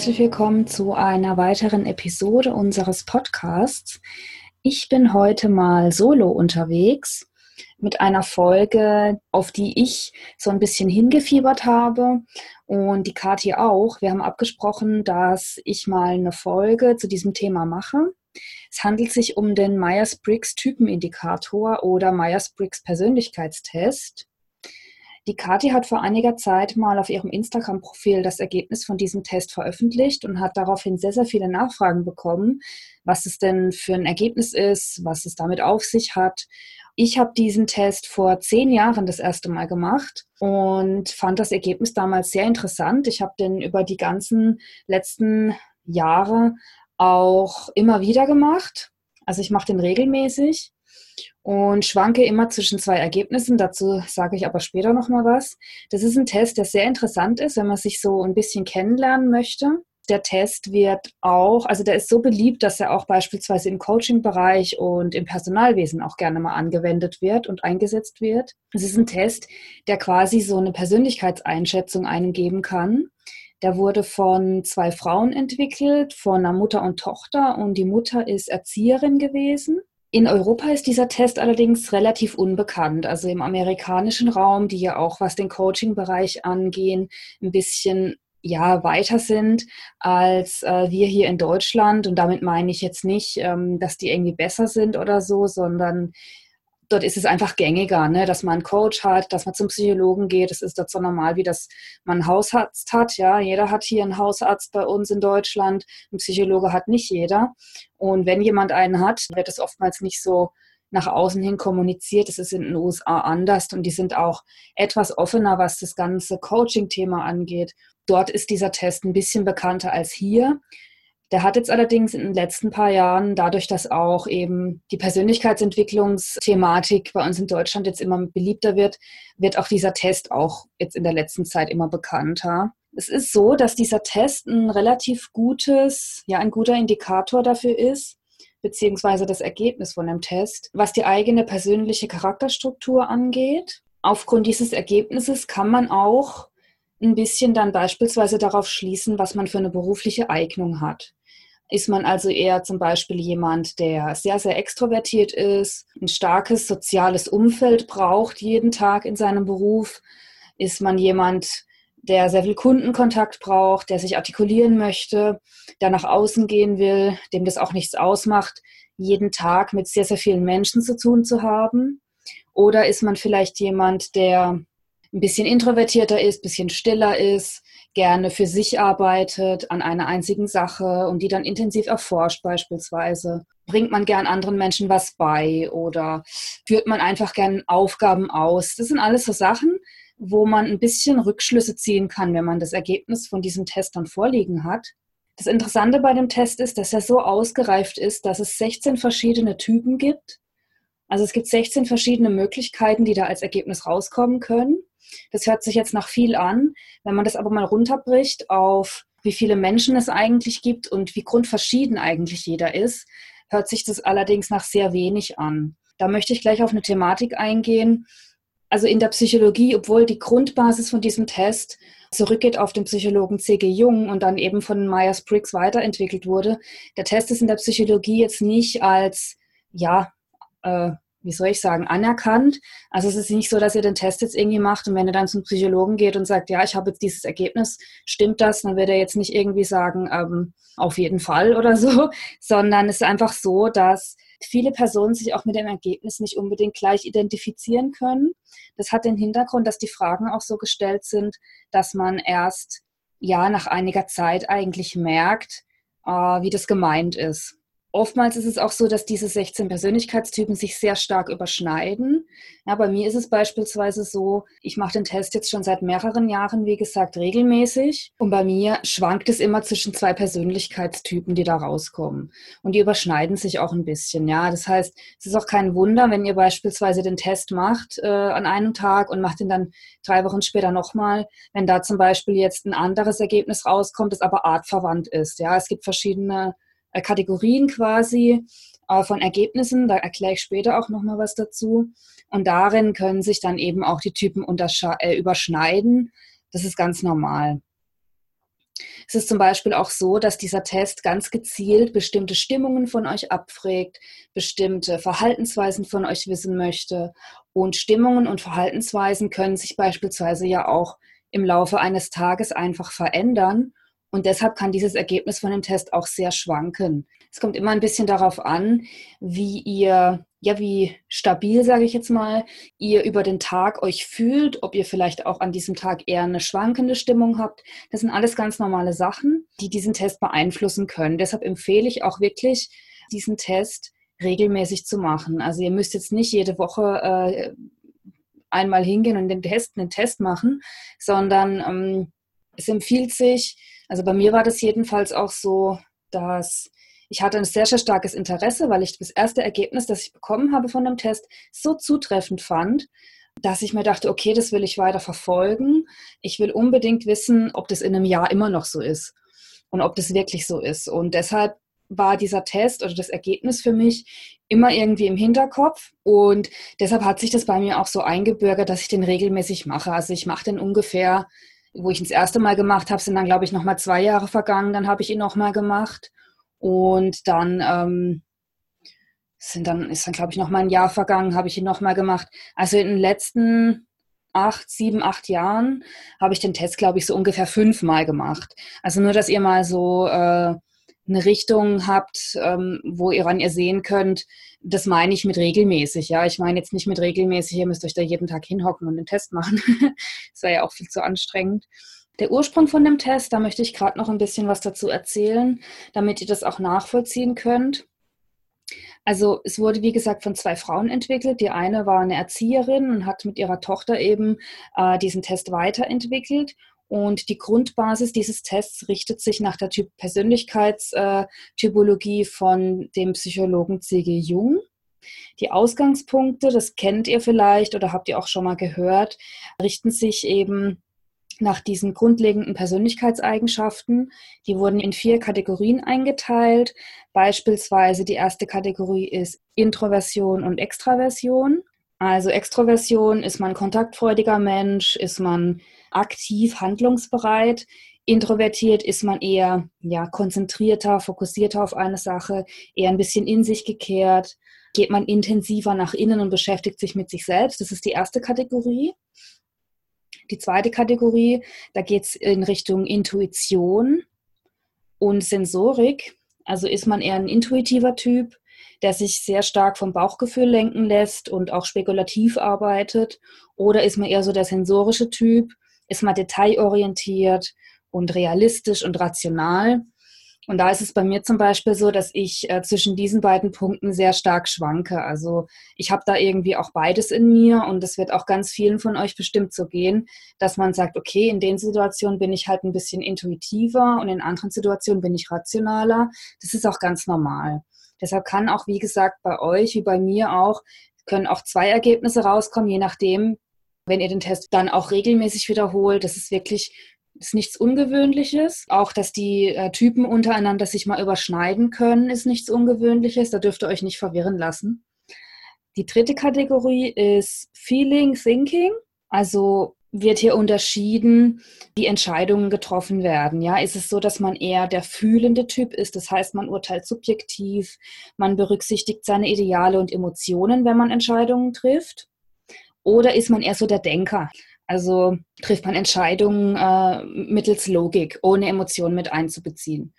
Herzlich willkommen zu einer weiteren Episode unseres Podcasts. Ich bin heute mal solo unterwegs mit einer Folge, auf die ich so ein bisschen hingefiebert habe und die Kathi auch. Wir haben abgesprochen, dass ich mal eine Folge zu diesem Thema mache. Es handelt sich um den Myers-Briggs Typenindikator oder Myers-Briggs Persönlichkeitstest. Die Kathi hat vor einiger Zeit mal auf ihrem Instagram-Profil das Ergebnis von diesem Test veröffentlicht und hat daraufhin sehr, sehr viele Nachfragen bekommen, was es denn für ein Ergebnis ist, was es damit auf sich hat. Ich habe diesen Test vor zehn Jahren das erste Mal gemacht und fand das Ergebnis damals sehr interessant. Ich habe den über die ganzen letzten Jahre auch immer wieder gemacht. Also ich mache den regelmäßig und schwanke immer zwischen zwei Ergebnissen. Dazu sage ich aber später nochmal was. Das ist ein Test, der sehr interessant ist, wenn man sich so ein bisschen kennenlernen möchte. Der Test wird auch, also der ist so beliebt, dass er auch beispielsweise im Coaching-Bereich und im Personalwesen auch gerne mal angewendet wird und eingesetzt wird. Es ist ein Test, der quasi so eine Persönlichkeitseinschätzung einem geben kann. Der wurde von zwei Frauen entwickelt, von einer Mutter und Tochter und die Mutter ist Erzieherin gewesen in Europa ist dieser Test allerdings relativ unbekannt. Also im amerikanischen Raum, die ja auch was den Coaching-Bereich angehen, ein bisschen ja weiter sind als äh, wir hier in Deutschland. Und damit meine ich jetzt nicht, ähm, dass die irgendwie besser sind oder so, sondern dort ist es einfach gängiger, ne? dass man einen Coach hat, dass man zum Psychologen geht. Es ist dort so normal, wie das man einen Hausarzt hat. Ja, jeder hat hier einen Hausarzt bei uns in Deutschland. Ein Psychologe hat nicht jeder. Und wenn jemand einen hat, wird es oftmals nicht so nach außen hin kommuniziert. Das ist in den USA anders und die sind auch etwas offener, was das ganze Coaching-Thema angeht. Dort ist dieser Test ein bisschen bekannter als hier. Der hat jetzt allerdings in den letzten paar Jahren, dadurch, dass auch eben die Persönlichkeitsentwicklungsthematik bei uns in Deutschland jetzt immer beliebter wird, wird auch dieser Test auch jetzt in der letzten Zeit immer bekannter. Es ist so, dass dieser Test ein relativ gutes, ja, ein guter Indikator dafür ist, beziehungsweise das Ergebnis von dem Test, was die eigene persönliche Charakterstruktur angeht. Aufgrund dieses Ergebnisses kann man auch ein bisschen dann beispielsweise darauf schließen, was man für eine berufliche Eignung hat. Ist man also eher zum Beispiel jemand, der sehr, sehr extrovertiert ist, ein starkes soziales Umfeld braucht jeden Tag in seinem Beruf? Ist man jemand, der sehr viel Kundenkontakt braucht, der sich artikulieren möchte, der nach außen gehen will, dem das auch nichts ausmacht, jeden Tag mit sehr, sehr vielen Menschen zu tun zu haben? Oder ist man vielleicht jemand, der ein bisschen introvertierter ist, ein bisschen stiller ist, gerne für sich arbeitet an einer einzigen Sache und die dann intensiv erforscht beispielsweise. Bringt man gern anderen Menschen was bei oder führt man einfach gern Aufgaben aus? Das sind alles so Sachen, wo man ein bisschen Rückschlüsse ziehen kann, wenn man das Ergebnis von diesem Test dann vorliegen hat. Das Interessante bei dem Test ist, dass er so ausgereift ist, dass es 16 verschiedene Typen gibt. Also es gibt 16 verschiedene Möglichkeiten, die da als Ergebnis rauskommen können. Das hört sich jetzt nach viel an. Wenn man das aber mal runterbricht auf wie viele Menschen es eigentlich gibt und wie grundverschieden eigentlich jeder ist, hört sich das allerdings nach sehr wenig an. Da möchte ich gleich auf eine Thematik eingehen. Also in der Psychologie, obwohl die Grundbasis von diesem Test zurückgeht auf den Psychologen C.G. Jung und dann eben von Myers-Briggs weiterentwickelt wurde, der Test ist in der Psychologie jetzt nicht als ja, äh, wie soll ich sagen, anerkannt. Also es ist nicht so, dass ihr den Test jetzt irgendwie macht und wenn ihr dann zum Psychologen geht und sagt, ja, ich habe jetzt dieses Ergebnis, stimmt das, dann wird er jetzt nicht irgendwie sagen, ähm, auf jeden Fall oder so, sondern es ist einfach so, dass viele Personen sich auch mit dem Ergebnis nicht unbedingt gleich identifizieren können. Das hat den Hintergrund, dass die Fragen auch so gestellt sind, dass man erst ja nach einiger Zeit eigentlich merkt, äh, wie das gemeint ist. Oftmals ist es auch so, dass diese 16 Persönlichkeitstypen sich sehr stark überschneiden. Ja, bei mir ist es beispielsweise so, ich mache den Test jetzt schon seit mehreren Jahren, wie gesagt, regelmäßig. Und bei mir schwankt es immer zwischen zwei Persönlichkeitstypen, die da rauskommen. Und die überschneiden sich auch ein bisschen. Ja, das heißt, es ist auch kein Wunder, wenn ihr beispielsweise den Test macht äh, an einem Tag und macht ihn dann drei Wochen später nochmal, wenn da zum Beispiel jetzt ein anderes Ergebnis rauskommt, das aber artverwandt ist. Ja, es gibt verschiedene äh, Kategorien quasi äh, von Ergebnissen. Da erkläre ich später auch nochmal was dazu. Und darin können sich dann eben auch die Typen äh, überschneiden. Das ist ganz normal. Es ist zum Beispiel auch so, dass dieser Test ganz gezielt bestimmte Stimmungen von euch abfragt, bestimmte Verhaltensweisen von euch wissen möchte. Und Stimmungen und Verhaltensweisen können sich beispielsweise ja auch im Laufe eines Tages einfach verändern. Und deshalb kann dieses Ergebnis von dem Test auch sehr schwanken. Es kommt immer ein bisschen darauf an, wie ihr, ja, wie stabil, sage ich jetzt mal, ihr über den Tag euch fühlt, ob ihr vielleicht auch an diesem Tag eher eine schwankende Stimmung habt. Das sind alles ganz normale Sachen, die diesen Test beeinflussen können. Deshalb empfehle ich auch wirklich, diesen Test regelmäßig zu machen. Also ihr müsst jetzt nicht jede Woche äh, einmal hingehen und den Test, einen Test machen, sondern ähm, es empfiehlt sich, also bei mir war das jedenfalls auch so, dass ich hatte ein sehr, sehr starkes Interesse, weil ich das erste Ergebnis, das ich bekommen habe von dem Test, so zutreffend fand, dass ich mir dachte, okay, das will ich weiter verfolgen. Ich will unbedingt wissen, ob das in einem Jahr immer noch so ist und ob das wirklich so ist. Und deshalb war dieser Test oder das Ergebnis für mich immer irgendwie im Hinterkopf und deshalb hat sich das bei mir auch so eingebürgert, dass ich den regelmäßig mache. Also ich mache den ungefähr, wo ich ihn das erste Mal gemacht habe, sind dann glaube ich noch mal zwei Jahre vergangen. Dann habe ich ihn noch mal gemacht und dann ähm, sind dann, ist dann, glaube ich, noch mal ein Jahr vergangen, habe ich ihn noch mal gemacht. Also in den letzten acht, sieben, acht Jahren habe ich den Test, glaube ich, so ungefähr fünfmal gemacht. Also nur, dass ihr mal so äh, eine Richtung habt, ähm, wo ihr an ihr sehen könnt, das meine ich mit regelmäßig. Ja, ich meine jetzt nicht mit regelmäßig, ihr müsst euch da jeden Tag hinhocken und den Test machen. das wäre ja auch viel zu anstrengend. Der Ursprung von dem Test, da möchte ich gerade noch ein bisschen was dazu erzählen, damit ihr das auch nachvollziehen könnt. Also es wurde, wie gesagt, von zwei Frauen entwickelt. Die eine war eine Erzieherin und hat mit ihrer Tochter eben äh, diesen Test weiterentwickelt. Und die Grundbasis dieses Tests richtet sich nach der typ Persönlichkeitstypologie von dem Psychologen C.G. Jung. Die Ausgangspunkte, das kennt ihr vielleicht oder habt ihr auch schon mal gehört, richten sich eben nach diesen grundlegenden Persönlichkeitseigenschaften. Die wurden in vier Kategorien eingeteilt. Beispielsweise die erste Kategorie ist Introversion und Extraversion. Also Extroversion ist man kontaktfreudiger Mensch, ist man aktiv, handlungsbereit. Introvertiert ist man eher ja, konzentrierter, fokussierter auf eine Sache, eher ein bisschen in sich gekehrt. Geht man intensiver nach innen und beschäftigt sich mit sich selbst. Das ist die erste Kategorie. Die zweite Kategorie, da geht es in Richtung Intuition und Sensorik. Also ist man eher ein intuitiver Typ, der sich sehr stark vom Bauchgefühl lenken lässt und auch spekulativ arbeitet? Oder ist man eher so der sensorische Typ? Ist man detailorientiert und realistisch und rational? Und da ist es bei mir zum Beispiel so, dass ich äh, zwischen diesen beiden Punkten sehr stark schwanke. Also ich habe da irgendwie auch beides in mir und es wird auch ganz vielen von euch bestimmt so gehen, dass man sagt, okay, in den Situationen bin ich halt ein bisschen intuitiver und in anderen Situationen bin ich rationaler. Das ist auch ganz normal. Deshalb kann auch, wie gesagt, bei euch wie bei mir auch, können auch zwei Ergebnisse rauskommen, je nachdem, wenn ihr den Test dann auch regelmäßig wiederholt. Das ist wirklich ist nichts Ungewöhnliches. Auch, dass die äh, Typen untereinander sich mal überschneiden können, ist nichts Ungewöhnliches. Da dürft ihr euch nicht verwirren lassen. Die dritte Kategorie ist Feeling Thinking. Also wird hier unterschieden, wie Entscheidungen getroffen werden. Ja, ist es so, dass man eher der fühlende Typ ist? Das heißt, man urteilt subjektiv, man berücksichtigt seine Ideale und Emotionen, wenn man Entscheidungen trifft. Oder ist man eher so der Denker? Also trifft man Entscheidungen äh, mittels Logik, ohne Emotionen mit einzubeziehen.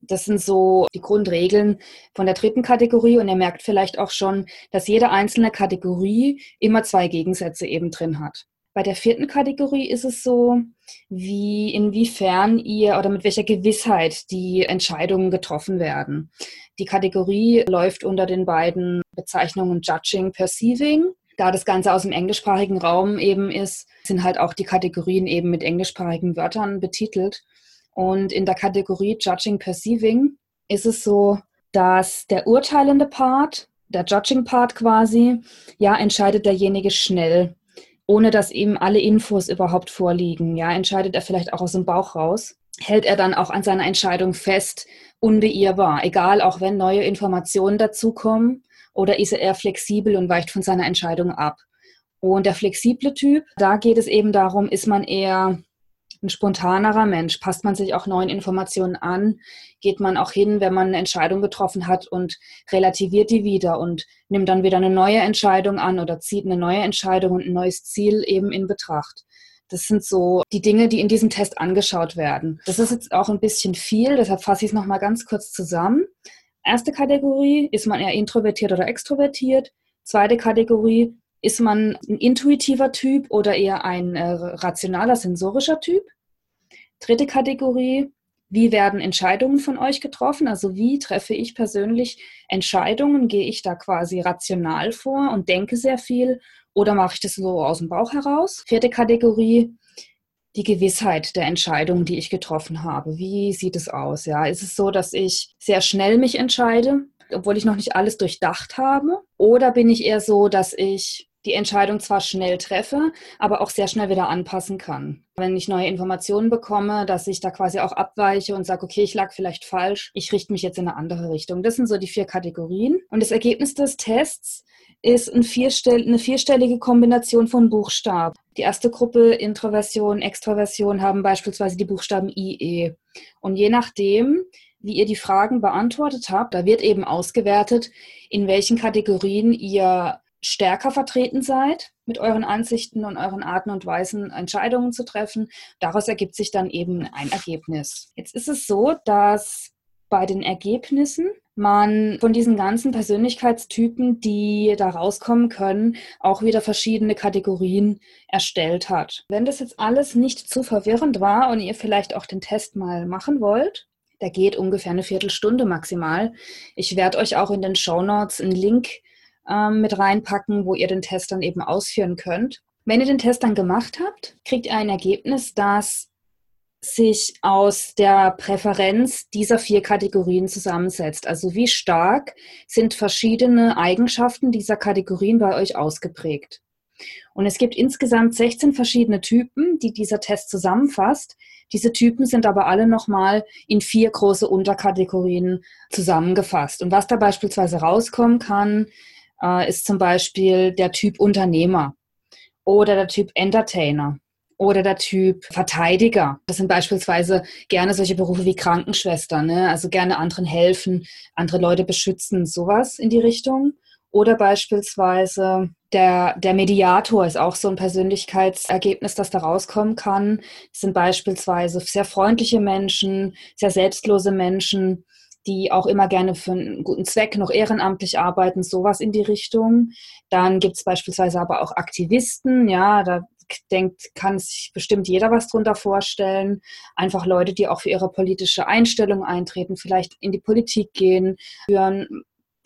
Das sind so die Grundregeln von der dritten Kategorie und ihr merkt vielleicht auch schon, dass jede einzelne Kategorie immer zwei Gegensätze eben drin hat. Bei der vierten Kategorie ist es so, wie inwiefern ihr oder mit welcher Gewissheit die Entscheidungen getroffen werden. Die Kategorie läuft unter den beiden Bezeichnungen Judging, Perceiving da das Ganze aus dem englischsprachigen Raum eben ist, sind halt auch die Kategorien eben mit englischsprachigen Wörtern betitelt. Und in der Kategorie Judging Perceiving ist es so, dass der urteilende Part, der Judging Part quasi, ja, entscheidet derjenige schnell, ohne dass ihm alle Infos überhaupt vorliegen. Ja, entscheidet er vielleicht auch aus dem Bauch raus. Hält er dann auch an seiner Entscheidung fest, unbeirrbar, egal auch wenn neue Informationen dazukommen oder ist er eher flexibel und weicht von seiner Entscheidung ab? Und der flexible Typ, da geht es eben darum, ist man eher ein spontanerer Mensch? Passt man sich auch neuen Informationen an? Geht man auch hin, wenn man eine Entscheidung getroffen hat und relativiert die wieder und nimmt dann wieder eine neue Entscheidung an oder zieht eine neue Entscheidung und ein neues Ziel eben in Betracht? Das sind so die Dinge, die in diesem Test angeschaut werden. Das ist jetzt auch ein bisschen viel, deshalb fasse ich es nochmal ganz kurz zusammen. Erste Kategorie, ist man eher introvertiert oder extrovertiert? Zweite Kategorie, ist man ein intuitiver Typ oder eher ein äh, rationaler, sensorischer Typ? Dritte Kategorie, wie werden Entscheidungen von euch getroffen? Also wie treffe ich persönlich Entscheidungen? Gehe ich da quasi rational vor und denke sehr viel oder mache ich das so aus dem Bauch heraus? Vierte Kategorie, die Gewissheit der Entscheidungen, die ich getroffen habe. Wie sieht es aus? Ja, ist es so, dass ich sehr schnell mich entscheide, obwohl ich noch nicht alles durchdacht habe? Oder bin ich eher so, dass ich die Entscheidung zwar schnell treffe, aber auch sehr schnell wieder anpassen kann. Wenn ich neue Informationen bekomme, dass ich da quasi auch abweiche und sage, okay, ich lag vielleicht falsch, ich richte mich jetzt in eine andere Richtung. Das sind so die vier Kategorien. Und das Ergebnis des Tests ist ein vierstell eine vierstellige Kombination von Buchstaben. Die erste Gruppe Introversion, Extroversion haben beispielsweise die Buchstaben IE. Und je nachdem, wie ihr die Fragen beantwortet habt, da wird eben ausgewertet, in welchen Kategorien ihr stärker vertreten seid mit euren Ansichten und euren Arten und Weisen Entscheidungen zu treffen. Daraus ergibt sich dann eben ein Ergebnis. Jetzt ist es so, dass bei den Ergebnissen man von diesen ganzen Persönlichkeitstypen, die da rauskommen können, auch wieder verschiedene Kategorien erstellt hat. Wenn das jetzt alles nicht zu verwirrend war und ihr vielleicht auch den Test mal machen wollt, der geht ungefähr eine Viertelstunde maximal. Ich werde euch auch in den Show Notes einen Link ähm, mit reinpacken, wo ihr den Test dann eben ausführen könnt. Wenn ihr den Test dann gemacht habt, kriegt ihr ein Ergebnis, das sich aus der Präferenz dieser vier Kategorien zusammensetzt. Also wie stark sind verschiedene Eigenschaften dieser Kategorien bei euch ausgeprägt. Und es gibt insgesamt 16 verschiedene Typen, die dieser Test zusammenfasst. Diese Typen sind aber alle nochmal in vier große Unterkategorien zusammengefasst. Und was da beispielsweise rauskommen kann, äh, ist zum Beispiel der Typ Unternehmer oder der Typ Entertainer oder der Typ Verteidiger. Das sind beispielsweise gerne solche Berufe wie Krankenschwester, ne? also gerne anderen helfen, andere Leute beschützen, sowas in die Richtung. Oder beispielsweise der, der Mediator ist auch so ein Persönlichkeitsergebnis, das da rauskommen kann. Das sind beispielsweise sehr freundliche Menschen, sehr selbstlose Menschen, die auch immer gerne für einen guten Zweck noch ehrenamtlich arbeiten, sowas in die Richtung. Dann gibt es beispielsweise aber auch Aktivisten, ja, da denkt, kann sich bestimmt jeder was drunter vorstellen. Einfach Leute, die auch für ihre politische Einstellung eintreten, vielleicht in die Politik gehen, für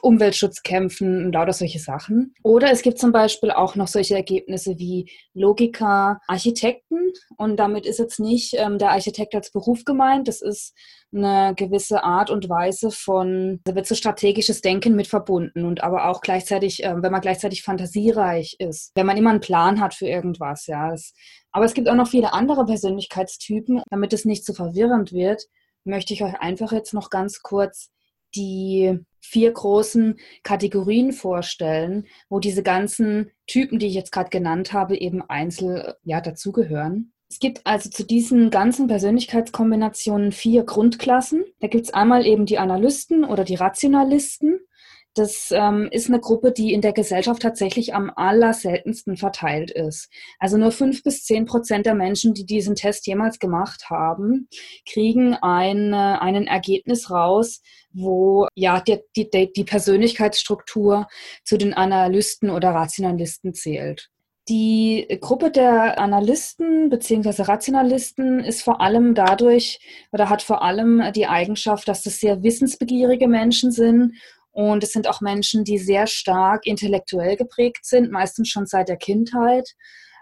Umweltschutz kämpfen und lauter solche Sachen. Oder es gibt zum Beispiel auch noch solche Ergebnisse wie Logiker, Architekten. Und damit ist jetzt nicht ähm, der Architekt als Beruf gemeint. Das ist eine gewisse Art und Weise von, da wird so strategisches Denken mit verbunden und aber auch gleichzeitig, äh, wenn man gleichzeitig fantasiereich ist, wenn man immer einen Plan hat für irgendwas, ja. Das, aber es gibt auch noch viele andere Persönlichkeitstypen. Damit es nicht zu so verwirrend wird, möchte ich euch einfach jetzt noch ganz kurz die vier großen Kategorien vorstellen, wo diese ganzen Typen, die ich jetzt gerade genannt habe, eben einzeln ja, dazugehören. Es gibt also zu diesen ganzen Persönlichkeitskombinationen vier Grundklassen. Da gibt es einmal eben die Analysten oder die Rationalisten. Das ähm, ist eine Gruppe, die in der Gesellschaft tatsächlich am allerseltensten verteilt ist. Also nur fünf bis zehn Prozent der Menschen, die diesen Test jemals gemacht haben, kriegen ein, ein Ergebnis raus, wo ja die, die, die Persönlichkeitsstruktur zu den Analysten oder Rationalisten zählt. Die Gruppe der Analysten bzw. Rationalisten ist vor allem dadurch oder hat vor allem die Eigenschaft, dass das sehr wissensbegierige Menschen sind und es sind auch Menschen, die sehr stark intellektuell geprägt sind, meistens schon seit der Kindheit,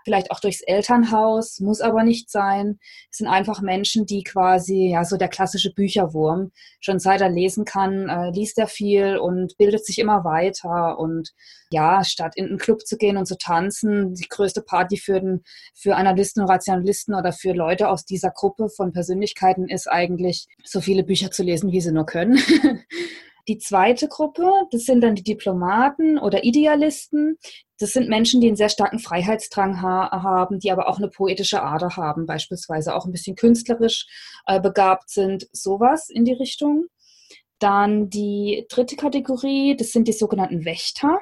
vielleicht auch durchs Elternhaus, muss aber nicht sein. Es sind einfach Menschen, die quasi, ja, so der klassische Bücherwurm, schon seit er lesen kann, äh, liest er viel und bildet sich immer weiter. Und ja, statt in einen Club zu gehen und zu tanzen, die größte Party für, den, für Analysten und Rationalisten oder für Leute aus dieser Gruppe von Persönlichkeiten ist eigentlich, so viele Bücher zu lesen, wie sie nur können. Die zweite Gruppe, das sind dann die Diplomaten oder Idealisten. Das sind Menschen, die einen sehr starken Freiheitsdrang ha haben, die aber auch eine poetische Ader haben, beispielsweise auch ein bisschen künstlerisch äh, begabt sind, sowas in die Richtung. Dann die dritte Kategorie, das sind die sogenannten Wächter.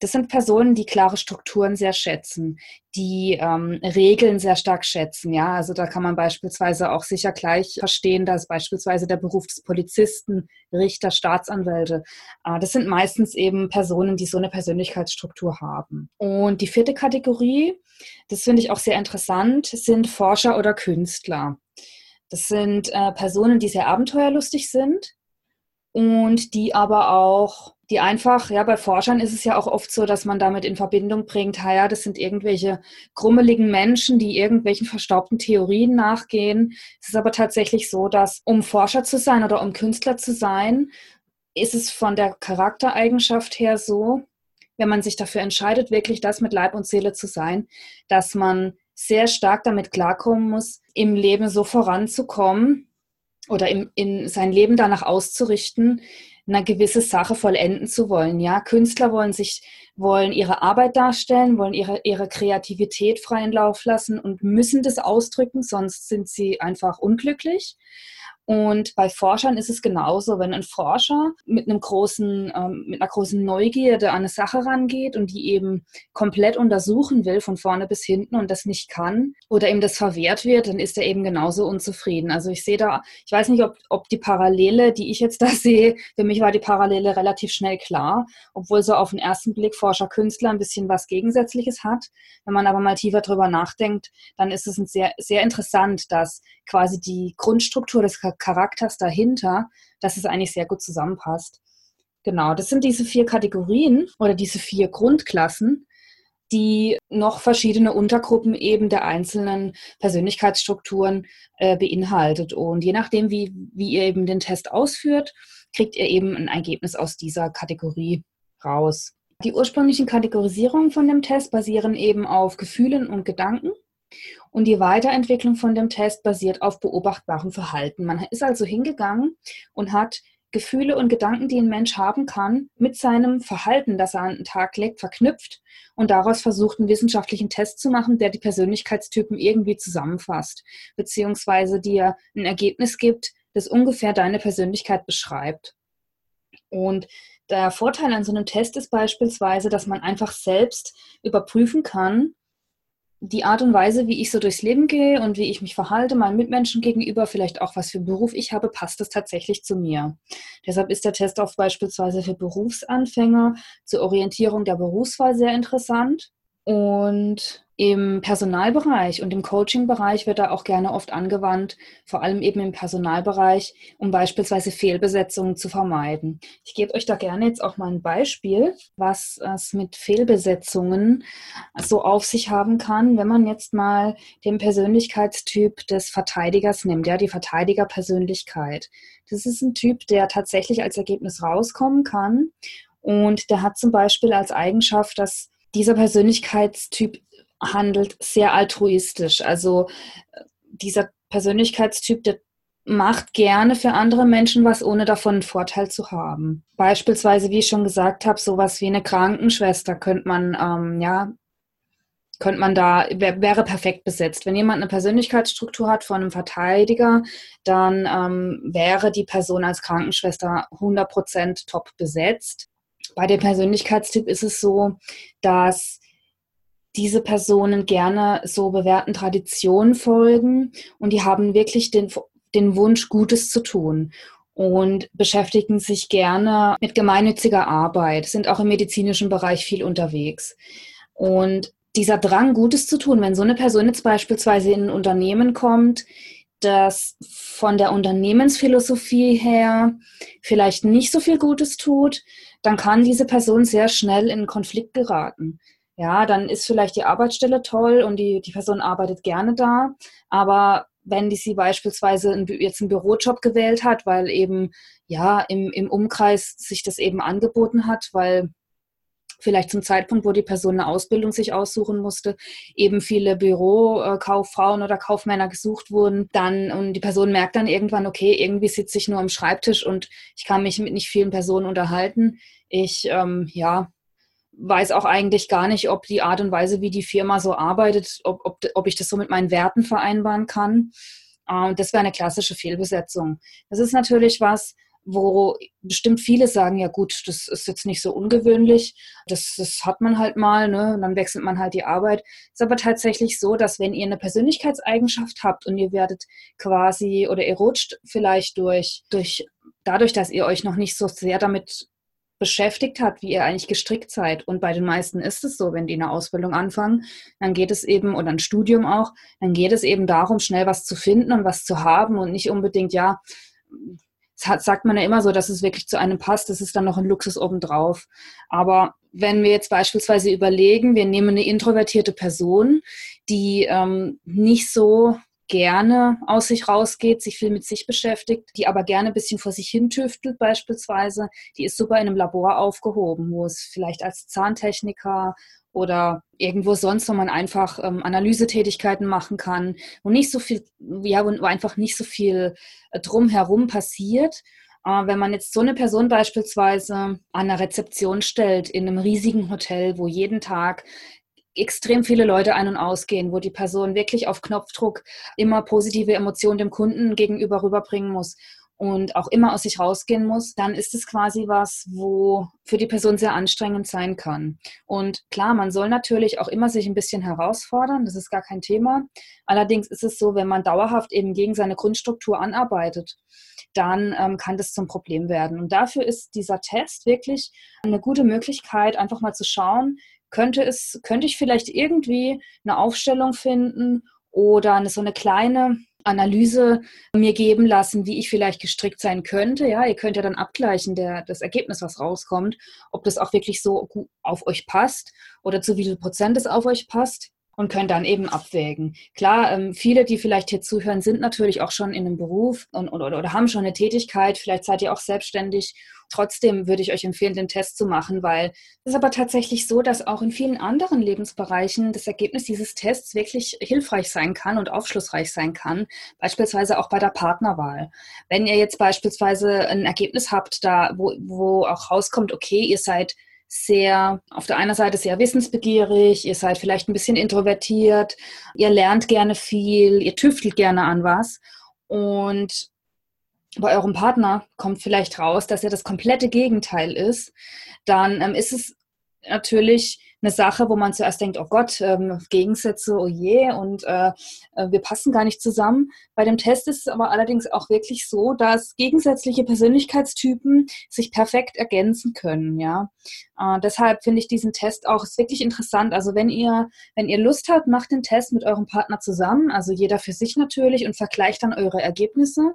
Das sind Personen, die klare Strukturen sehr schätzen, die ähm, Regeln sehr stark schätzen. Ja, also da kann man beispielsweise auch sicher gleich verstehen, dass beispielsweise der Beruf des Polizisten, Richter, Staatsanwälte, äh, das sind meistens eben Personen, die so eine Persönlichkeitsstruktur haben. Und die vierte Kategorie, das finde ich auch sehr interessant, sind Forscher oder Künstler. Das sind äh, Personen, die sehr abenteuerlustig sind und die aber auch die einfach, ja, bei Forschern ist es ja auch oft so, dass man damit in Verbindung bringt, ja, das sind irgendwelche grummeligen Menschen, die irgendwelchen verstaubten Theorien nachgehen. Es ist aber tatsächlich so, dass um Forscher zu sein oder um Künstler zu sein, ist es von der Charaktereigenschaft her so, wenn man sich dafür entscheidet, wirklich das mit Leib und Seele zu sein, dass man sehr stark damit klarkommen muss, im Leben so voranzukommen oder im, in sein Leben danach auszurichten, eine gewisse Sache vollenden zu wollen. Ja, Künstler wollen sich, wollen ihre Arbeit darstellen, wollen ihre, ihre Kreativität freien Lauf lassen und müssen das ausdrücken, sonst sind sie einfach unglücklich. Und bei Forschern ist es genauso, wenn ein Forscher mit einem großen, ähm, mit einer großen Neugierde an eine Sache rangeht und die eben komplett untersuchen will, von vorne bis hinten und das nicht kann oder ihm das verwehrt wird, dann ist er eben genauso unzufrieden. Also ich sehe da, ich weiß nicht, ob, ob die Parallele, die ich jetzt da sehe, für mich war die Parallele relativ schnell klar, obwohl so auf den ersten Blick Forscher-Künstler ein bisschen was Gegensätzliches hat. Wenn man aber mal tiefer drüber nachdenkt, dann ist es sehr, sehr interessant, dass quasi die Grundstruktur des Charakters dahinter, dass es eigentlich sehr gut zusammenpasst. Genau, das sind diese vier Kategorien oder diese vier Grundklassen, die noch verschiedene Untergruppen eben der einzelnen Persönlichkeitsstrukturen äh, beinhaltet. Und je nachdem, wie, wie ihr eben den Test ausführt, kriegt ihr eben ein Ergebnis aus dieser Kategorie raus. Die ursprünglichen Kategorisierungen von dem Test basieren eben auf Gefühlen und Gedanken. Und die Weiterentwicklung von dem Test basiert auf beobachtbarem Verhalten. Man ist also hingegangen und hat Gefühle und Gedanken, die ein Mensch haben kann, mit seinem Verhalten, das er an den Tag legt, verknüpft und daraus versucht, einen wissenschaftlichen Test zu machen, der die Persönlichkeitstypen irgendwie zusammenfasst, beziehungsweise dir ein Ergebnis gibt, das ungefähr deine Persönlichkeit beschreibt. Und der Vorteil an so einem Test ist beispielsweise, dass man einfach selbst überprüfen kann, die Art und Weise, wie ich so durchs Leben gehe und wie ich mich verhalte, meinen Mitmenschen gegenüber, vielleicht auch was für einen Beruf ich habe, passt das tatsächlich zu mir. Deshalb ist der Test auch beispielsweise für Berufsanfänger zur Orientierung der Berufswahl sehr interessant. Und im Personalbereich und im Coaching-Bereich wird er auch gerne oft angewandt, vor allem eben im Personalbereich, um beispielsweise Fehlbesetzungen zu vermeiden. Ich gebe euch da gerne jetzt auch mal ein Beispiel, was es mit Fehlbesetzungen so auf sich haben kann, wenn man jetzt mal den Persönlichkeitstyp des Verteidigers nimmt, ja, die Verteidigerpersönlichkeit. Das ist ein Typ, der tatsächlich als Ergebnis rauskommen kann und der hat zum Beispiel als Eigenschaft, dass dieser Persönlichkeitstyp handelt sehr altruistisch. Also äh, dieser Persönlichkeitstyp, der macht gerne für andere Menschen was, ohne davon einen Vorteil zu haben. Beispielsweise, wie ich schon gesagt habe, sowas wie eine Krankenschwester könnte man, ähm, ja, könnte man da, wär, wäre perfekt besetzt. Wenn jemand eine Persönlichkeitsstruktur hat von einem Verteidiger, dann ähm, wäre die Person als Krankenschwester 100% top besetzt. Bei dem Persönlichkeitstyp ist es so, dass diese Personen gerne so bewährten Traditionen folgen und die haben wirklich den, den Wunsch, Gutes zu tun und beschäftigen sich gerne mit gemeinnütziger Arbeit, sind auch im medizinischen Bereich viel unterwegs. Und dieser Drang, Gutes zu tun, wenn so eine Person jetzt beispielsweise in ein Unternehmen kommt, das von der Unternehmensphilosophie her vielleicht nicht so viel Gutes tut, dann kann diese Person sehr schnell in Konflikt geraten. Ja, dann ist vielleicht die Arbeitsstelle toll und die, die Person arbeitet gerne da, aber wenn die sie beispielsweise jetzt einen Bürojob gewählt hat, weil eben ja im, im Umkreis sich das eben angeboten hat, weil vielleicht zum Zeitpunkt, wo die Person eine Ausbildung sich aussuchen musste, eben viele Bürokauffrauen oder Kaufmänner gesucht wurden, dann und die Person merkt dann irgendwann, okay, irgendwie sitze ich nur am Schreibtisch und ich kann mich mit nicht vielen Personen unterhalten. Ich, ähm, ja, weiß auch eigentlich gar nicht, ob die Art und Weise, wie die Firma so arbeitet, ob, ob, ob ich das so mit meinen Werten vereinbaren kann. Und das wäre eine klassische Fehlbesetzung. Das ist natürlich was, wo bestimmt viele sagen, ja gut, das ist jetzt nicht so ungewöhnlich, das, das hat man halt mal, ne? Und dann wechselt man halt die Arbeit. Ist aber tatsächlich so, dass wenn ihr eine Persönlichkeitseigenschaft habt und ihr werdet quasi oder ihr rutscht vielleicht durch, durch dadurch, dass ihr euch noch nicht so sehr damit beschäftigt hat, wie ihr eigentlich gestrickt seid. Und bei den meisten ist es so, wenn die eine Ausbildung anfangen, dann geht es eben, oder ein Studium auch, dann geht es eben darum, schnell was zu finden und was zu haben und nicht unbedingt, ja, das sagt man ja immer so, dass es wirklich zu einem passt, das ist dann noch ein Luxus obendrauf. Aber wenn wir jetzt beispielsweise überlegen, wir nehmen eine introvertierte Person, die ähm, nicht so gerne aus sich rausgeht, sich viel mit sich beschäftigt, die aber gerne ein bisschen vor sich hin tüftelt beispielsweise, die ist super in einem Labor aufgehoben, wo es vielleicht als Zahntechniker oder irgendwo sonst, wo man einfach ähm, Analysetätigkeiten machen kann, wo nicht so viel, ja, wo einfach nicht so viel äh, drumherum passiert. Äh, wenn man jetzt so eine Person beispielsweise an einer Rezeption stellt in einem riesigen Hotel, wo jeden Tag extrem viele Leute ein- und ausgehen, wo die Person wirklich auf Knopfdruck immer positive Emotionen dem Kunden gegenüber rüberbringen muss und auch immer aus sich rausgehen muss, dann ist es quasi was, wo für die Person sehr anstrengend sein kann. Und klar, man soll natürlich auch immer sich ein bisschen herausfordern, das ist gar kein Thema. Allerdings ist es so, wenn man dauerhaft eben gegen seine Grundstruktur anarbeitet, dann ähm, kann das zum Problem werden. Und dafür ist dieser Test wirklich eine gute Möglichkeit, einfach mal zu schauen, könnte es, könnte ich vielleicht irgendwie eine Aufstellung finden oder eine, so eine kleine Analyse mir geben lassen, wie ich vielleicht gestrickt sein könnte. Ja, ihr könnt ja dann abgleichen, der, das Ergebnis, was rauskommt, ob das auch wirklich so auf euch passt oder zu wie viel Prozent es auf euch passt und können dann eben abwägen. Klar, ähm, viele, die vielleicht hier zuhören, sind natürlich auch schon in einem Beruf und, oder, oder haben schon eine Tätigkeit, vielleicht seid ihr auch selbstständig. Trotzdem würde ich euch empfehlen, den Test zu machen, weil es ist aber tatsächlich so, dass auch in vielen anderen Lebensbereichen das Ergebnis dieses Tests wirklich hilfreich sein kann und aufschlussreich sein kann, beispielsweise auch bei der Partnerwahl. Wenn ihr jetzt beispielsweise ein Ergebnis habt, da wo, wo auch rauskommt, okay, ihr seid sehr, auf der einen Seite sehr wissensbegierig, ihr seid vielleicht ein bisschen introvertiert, ihr lernt gerne viel, ihr tüftelt gerne an was. Und bei eurem Partner kommt vielleicht raus, dass er das komplette Gegenteil ist, dann ähm, ist es natürlich eine Sache, wo man zuerst denkt, oh Gott, ähm, Gegensätze, oh je, und äh, äh, wir passen gar nicht zusammen. Bei dem Test ist es aber allerdings auch wirklich so, dass gegensätzliche Persönlichkeitstypen sich perfekt ergänzen können, ja. Äh, deshalb finde ich diesen Test auch wirklich interessant. Also wenn ihr, wenn ihr Lust habt, macht den Test mit eurem Partner zusammen, also jeder für sich natürlich und vergleicht dann eure Ergebnisse.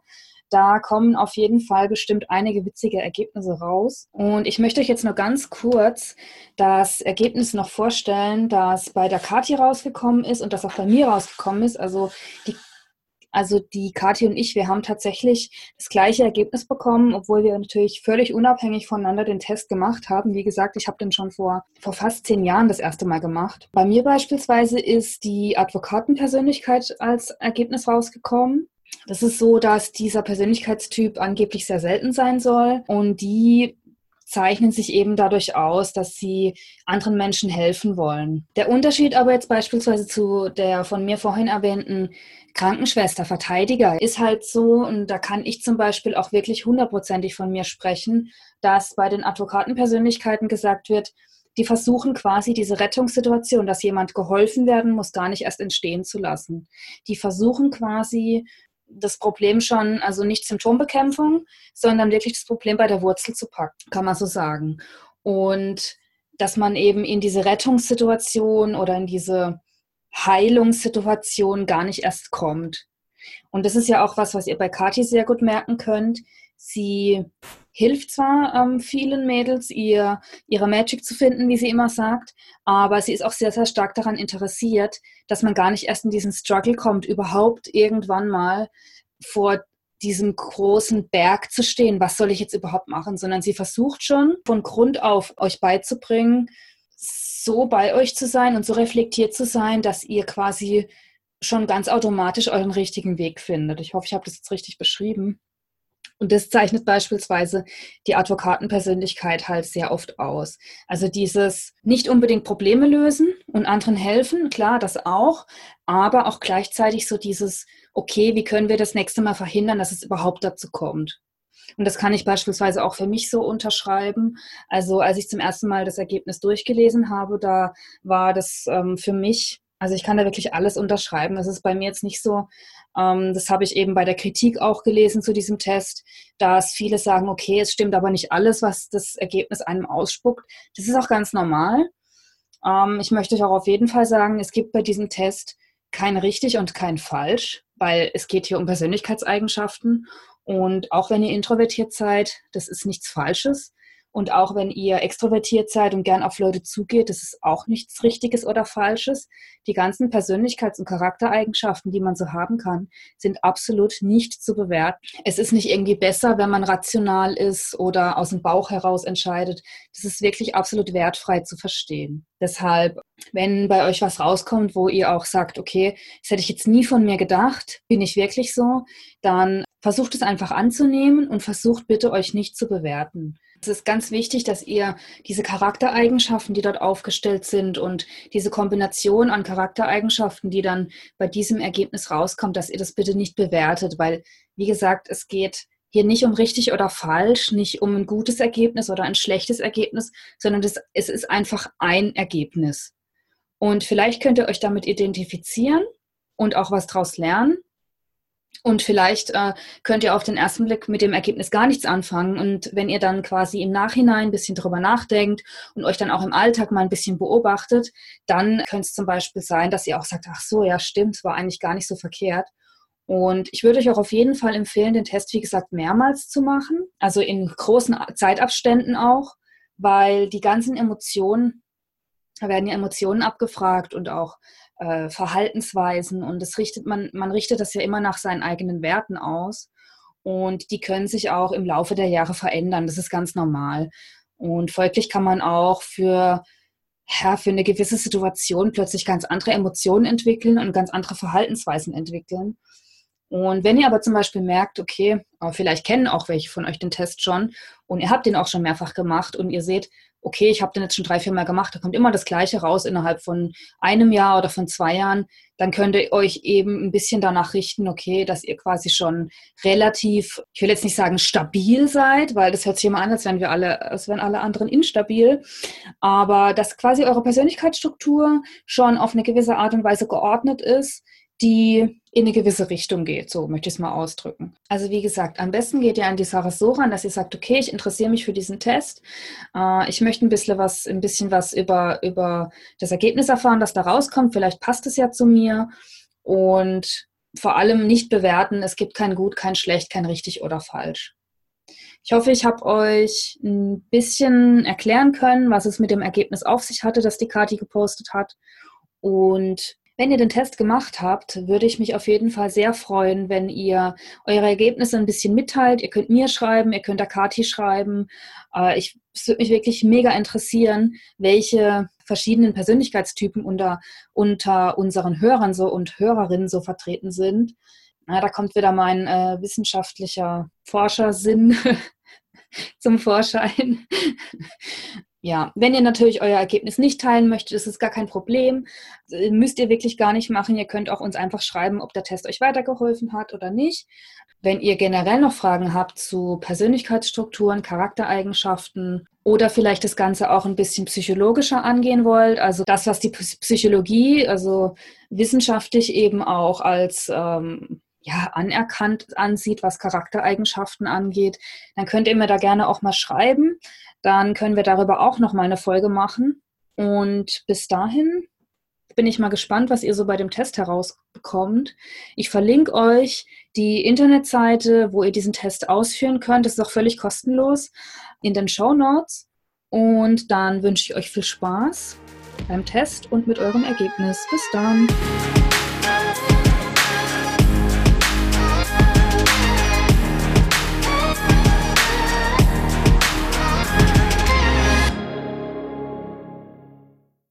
Da kommen auf jeden Fall bestimmt einige witzige Ergebnisse raus. Und ich möchte euch jetzt nur ganz kurz das Ergebnis noch vorstellen, das bei der Kathi rausgekommen ist und das auch bei mir rausgekommen ist. Also die also die Kathi und ich, wir haben tatsächlich das gleiche Ergebnis bekommen, obwohl wir natürlich völlig unabhängig voneinander den Test gemacht haben. Wie gesagt, ich habe den schon vor, vor fast zehn Jahren das erste Mal gemacht. Bei mir beispielsweise ist die Advokatenpersönlichkeit als Ergebnis rausgekommen. Das ist so, dass dieser Persönlichkeitstyp angeblich sehr selten sein soll und die zeichnen sich eben dadurch aus, dass sie anderen Menschen helfen wollen. Der Unterschied aber jetzt beispielsweise zu der von mir vorhin erwähnten Krankenschwester, Verteidiger ist halt so, und da kann ich zum Beispiel auch wirklich hundertprozentig von mir sprechen, dass bei den Advokatenpersönlichkeiten gesagt wird, die versuchen quasi diese Rettungssituation, dass jemand geholfen werden muss, gar nicht erst entstehen zu lassen. Die versuchen quasi das Problem schon, also nicht Symptombekämpfung, sondern wirklich das Problem bei der Wurzel zu packen, kann man so sagen. Und dass man eben in diese Rettungssituation oder in diese Heilungssituation gar nicht erst kommt. Und das ist ja auch was, was ihr bei Kati sehr gut merken könnt. Sie hilft zwar ähm, vielen Mädels, ihr, ihre Magic zu finden, wie sie immer sagt, aber sie ist auch sehr, sehr stark daran interessiert, dass man gar nicht erst in diesen Struggle kommt, überhaupt irgendwann mal vor diesem großen Berg zu stehen, was soll ich jetzt überhaupt machen, sondern sie versucht schon von Grund auf euch beizubringen, so bei euch zu sein und so reflektiert zu sein, dass ihr quasi schon ganz automatisch euren richtigen Weg findet. Ich hoffe, ich habe das jetzt richtig beschrieben. Und das zeichnet beispielsweise die Advokatenpersönlichkeit halt sehr oft aus. Also dieses nicht unbedingt Probleme lösen und anderen helfen, klar, das auch, aber auch gleichzeitig so dieses, okay, wie können wir das nächste Mal verhindern, dass es überhaupt dazu kommt? Und das kann ich beispielsweise auch für mich so unterschreiben. Also als ich zum ersten Mal das Ergebnis durchgelesen habe, da war das ähm, für mich also ich kann da wirklich alles unterschreiben. Das ist bei mir jetzt nicht so, ähm, das habe ich eben bei der Kritik auch gelesen zu diesem Test, dass viele sagen, okay, es stimmt aber nicht alles, was das Ergebnis einem ausspuckt. Das ist auch ganz normal. Ähm, ich möchte euch auch auf jeden Fall sagen, es gibt bei diesem Test kein richtig und kein falsch, weil es geht hier um Persönlichkeitseigenschaften. Und auch wenn ihr introvertiert seid, das ist nichts Falsches. Und auch wenn ihr extrovertiert seid und gern auf Leute zugeht, das ist auch nichts Richtiges oder Falsches. Die ganzen Persönlichkeits- und Charaktereigenschaften, die man so haben kann, sind absolut nicht zu bewerten. Es ist nicht irgendwie besser, wenn man rational ist oder aus dem Bauch heraus entscheidet. Das ist wirklich absolut wertfrei zu verstehen. Deshalb, wenn bei euch was rauskommt, wo ihr auch sagt, okay, das hätte ich jetzt nie von mir gedacht, bin ich wirklich so, dann versucht es einfach anzunehmen und versucht bitte euch nicht zu bewerten. Es ist ganz wichtig, dass ihr diese Charaktereigenschaften, die dort aufgestellt sind und diese Kombination an Charaktereigenschaften, die dann bei diesem Ergebnis rauskommt, dass ihr das bitte nicht bewertet, weil, wie gesagt, es geht hier nicht um richtig oder falsch, nicht um ein gutes Ergebnis oder ein schlechtes Ergebnis, sondern das, es ist einfach ein Ergebnis. Und vielleicht könnt ihr euch damit identifizieren und auch was daraus lernen. Und vielleicht äh, könnt ihr auf den ersten Blick mit dem Ergebnis gar nichts anfangen. Und wenn ihr dann quasi im Nachhinein ein bisschen drüber nachdenkt und euch dann auch im Alltag mal ein bisschen beobachtet, dann könnte es zum Beispiel sein, dass ihr auch sagt, ach so, ja stimmt, war eigentlich gar nicht so verkehrt. Und ich würde euch auch auf jeden Fall empfehlen, den Test, wie gesagt, mehrmals zu machen, also in großen Zeitabständen auch, weil die ganzen Emotionen, da werden ja Emotionen abgefragt und auch äh, Verhaltensweisen und das richtet man, man richtet das ja immer nach seinen eigenen Werten aus und die können sich auch im Laufe der Jahre verändern. Das ist ganz normal. Und folglich kann man auch für, ja, für eine gewisse Situation plötzlich ganz andere Emotionen entwickeln und ganz andere Verhaltensweisen entwickeln. Und wenn ihr aber zum Beispiel merkt, okay, vielleicht kennen auch welche von euch den Test schon und ihr habt den auch schon mehrfach gemacht und ihr seht, okay, ich habe den jetzt schon drei, vier Mal gemacht, da kommt immer das Gleiche raus innerhalb von einem Jahr oder von zwei Jahren, dann könnt ihr euch eben ein bisschen danach richten, okay, dass ihr quasi schon relativ, ich will jetzt nicht sagen stabil seid, weil das hört sich immer an, als wären wir alle, als wären alle anderen instabil, aber dass quasi eure Persönlichkeitsstruktur schon auf eine gewisse Art und Weise geordnet ist, die in eine gewisse Richtung geht, so möchte ich es mal ausdrücken. Also wie gesagt, am besten geht ihr an die Sache so ran, dass ihr sagt, okay, ich interessiere mich für diesen Test, äh, ich möchte ein bisschen was, ein bisschen was über, über das Ergebnis erfahren, das da rauskommt, vielleicht passt es ja zu mir und vor allem nicht bewerten, es gibt kein gut, kein schlecht, kein richtig oder falsch. Ich hoffe, ich habe euch ein bisschen erklären können, was es mit dem Ergebnis auf sich hatte, das die Kati gepostet hat. Und wenn ihr den Test gemacht habt, würde ich mich auf jeden Fall sehr freuen, wenn ihr eure Ergebnisse ein bisschen mitteilt. Ihr könnt mir schreiben, ihr könnt der Kati schreiben. Äh, ich, es würde mich wirklich mega interessieren, welche verschiedenen Persönlichkeitstypen unter, unter unseren Hörern so und Hörerinnen so vertreten sind. Na, da kommt wieder mein äh, wissenschaftlicher Forschersinn zum Vorschein. Ja, wenn ihr natürlich euer Ergebnis nicht teilen möchtet, ist es gar kein Problem. Äh, müsst ihr wirklich gar nicht machen. Ihr könnt auch uns einfach schreiben, ob der Test euch weitergeholfen hat oder nicht. Wenn ihr generell noch Fragen habt zu Persönlichkeitsstrukturen, Charaktereigenschaften oder vielleicht das Ganze auch ein bisschen psychologischer angehen wollt, also das, was die Psychologie, also wissenschaftlich eben auch als ähm, ja, anerkannt ansieht, was Charaktereigenschaften angeht, dann könnt ihr mir da gerne auch mal schreiben. Dann können wir darüber auch noch mal eine Folge machen. Und bis dahin bin ich mal gespannt, was ihr so bei dem Test herausbekommt. Ich verlinke euch die Internetseite, wo ihr diesen Test ausführen könnt. Das ist auch völlig kostenlos in den Show Notes. Und dann wünsche ich euch viel Spaß beim Test und mit eurem Ergebnis. Bis dann.